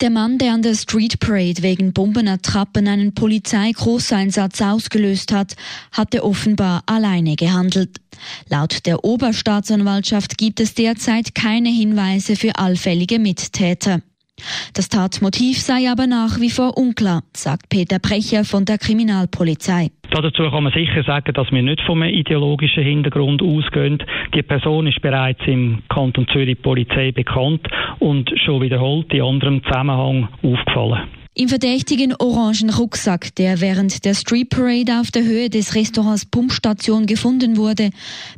Der Mann, der an der Street Parade wegen Bombenattrappen einen Polizeigroßeinsatz ausgelöst hat, hatte offenbar alleine gehandelt. Laut der Oberstaatsanwaltschaft gibt es derzeit keine Hinweise für allfällige Mittäter. Das Tatmotiv sei aber nach wie vor unklar, sagt Peter Brecher von der Kriminalpolizei. Dazu kann man sicher sagen, dass wir nicht vom ideologischen Hintergrund ausgehen. Die Person ist bereits im Kanton Zürich Polizei bekannt und schon wiederholt in anderem Zusammenhang aufgefallen. Im verdächtigen orangen Rucksack, der während der Street Parade auf der Höhe des Restaurants Pumpstation gefunden wurde,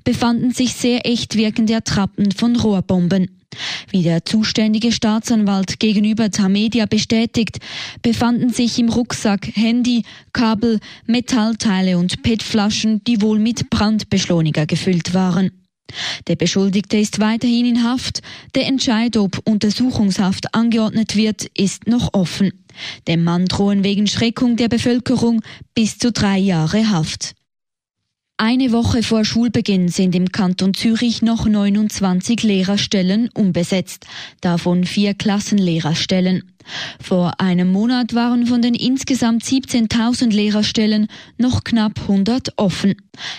befanden sich sehr echt wirkende Attrappen von Rohrbomben. Wie der zuständige Staatsanwalt gegenüber Tamedia bestätigt, befanden sich im Rucksack Handy, Kabel, Metallteile und PET-Flaschen, die wohl mit Brandbeschleuniger gefüllt waren. Der Beschuldigte ist weiterhin in Haft. Der Entscheid, ob Untersuchungshaft angeordnet wird, ist noch offen. Dem Mann drohen wegen Schreckung der Bevölkerung bis zu drei Jahre Haft. Eine Woche vor Schulbeginn sind im Kanton Zürich noch 29 Lehrerstellen unbesetzt, davon vier Klassenlehrerstellen. Vor einem Monat waren von den insgesamt 17.000 Lehrerstellen noch knapp 100 offen.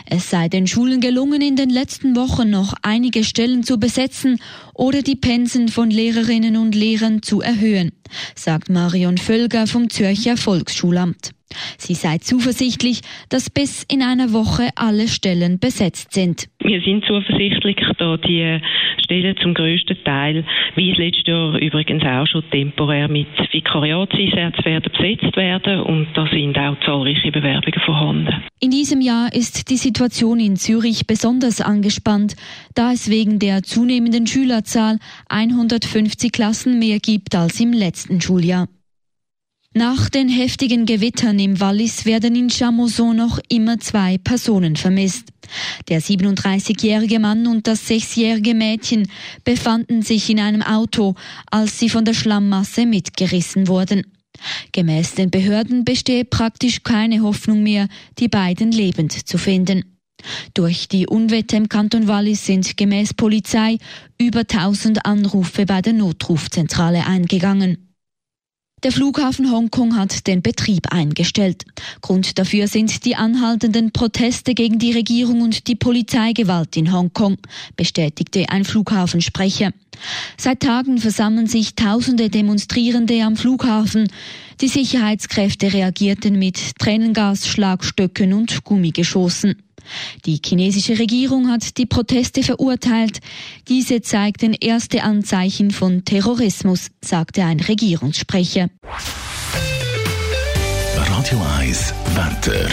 Es sei den Schulen gelungen, in den letzten Wochen noch einige Stellen zu besetzen oder die Pensen von Lehrerinnen und Lehrern zu erhöhen, sagt Marion Völger vom Zürcher Volksschulamt. Sie sei zuversichtlich, dass bis in einer Woche alle Stellen besetzt sind. Wir sind zuversichtlich, da die Stellen zum grössten Teil, wie es letztes Jahr übrigens auch schon temporär mit Vikariatseinsätzen werden besetzt werden und da sind auch zahlreiche Bewerbungen vorhanden. In diesem Jahr ist die Situation in Zürich besonders angespannt, da es wegen der zunehmenden Schülerzahl 150 Klassen mehr gibt als im letzten Schuljahr. Nach den heftigen Gewittern im Wallis werden in Chamoson noch immer zwei Personen vermisst. Der 37-jährige Mann und das sechsjährige Mädchen befanden sich in einem Auto, als sie von der Schlammmasse mitgerissen wurden. Gemäß den Behörden bestehe praktisch keine Hoffnung mehr, die beiden lebend zu finden. Durch die Unwetter im Kanton Wallis sind gemäß Polizei über 1000 Anrufe bei der Notrufzentrale eingegangen. Der Flughafen Hongkong hat den Betrieb eingestellt. Grund dafür sind die anhaltenden Proteste gegen die Regierung und die Polizeigewalt in Hongkong, bestätigte ein Flughafensprecher. Seit Tagen versammeln sich tausende Demonstrierende am Flughafen. Die Sicherheitskräfte reagierten mit Tränengas, Schlagstöcken und Gummigeschossen. Die chinesische Regierung hat die Proteste verurteilt. Diese zeigten erste Anzeichen von Terrorismus, sagte ein Regierungssprecher. Radio 1 Wetter.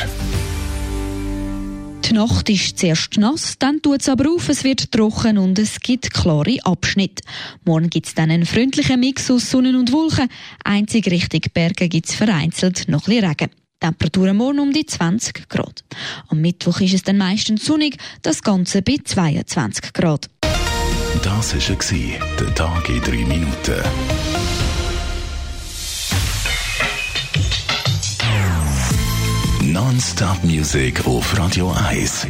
Die Nacht ist zuerst nass, dann tut es aber auf, es wird trocken und es gibt klare Abschnitte. Morgen gibt es dann einen freundlichen Mix aus Sonne und Wolken. Einzig Richtung Berge gibt es vereinzelt noch ein bisschen Regen. Temperaturen morgen um die 20 Grad. Am Mittwoch ist es dann meistens sonnig, das Ganze bei 22 Grad. Das war der Tag in drei Minuten. Non-Stop Music auf Radio 1.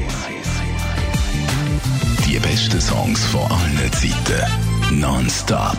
Die besten Songs von allen Zeiten. Non-Stop.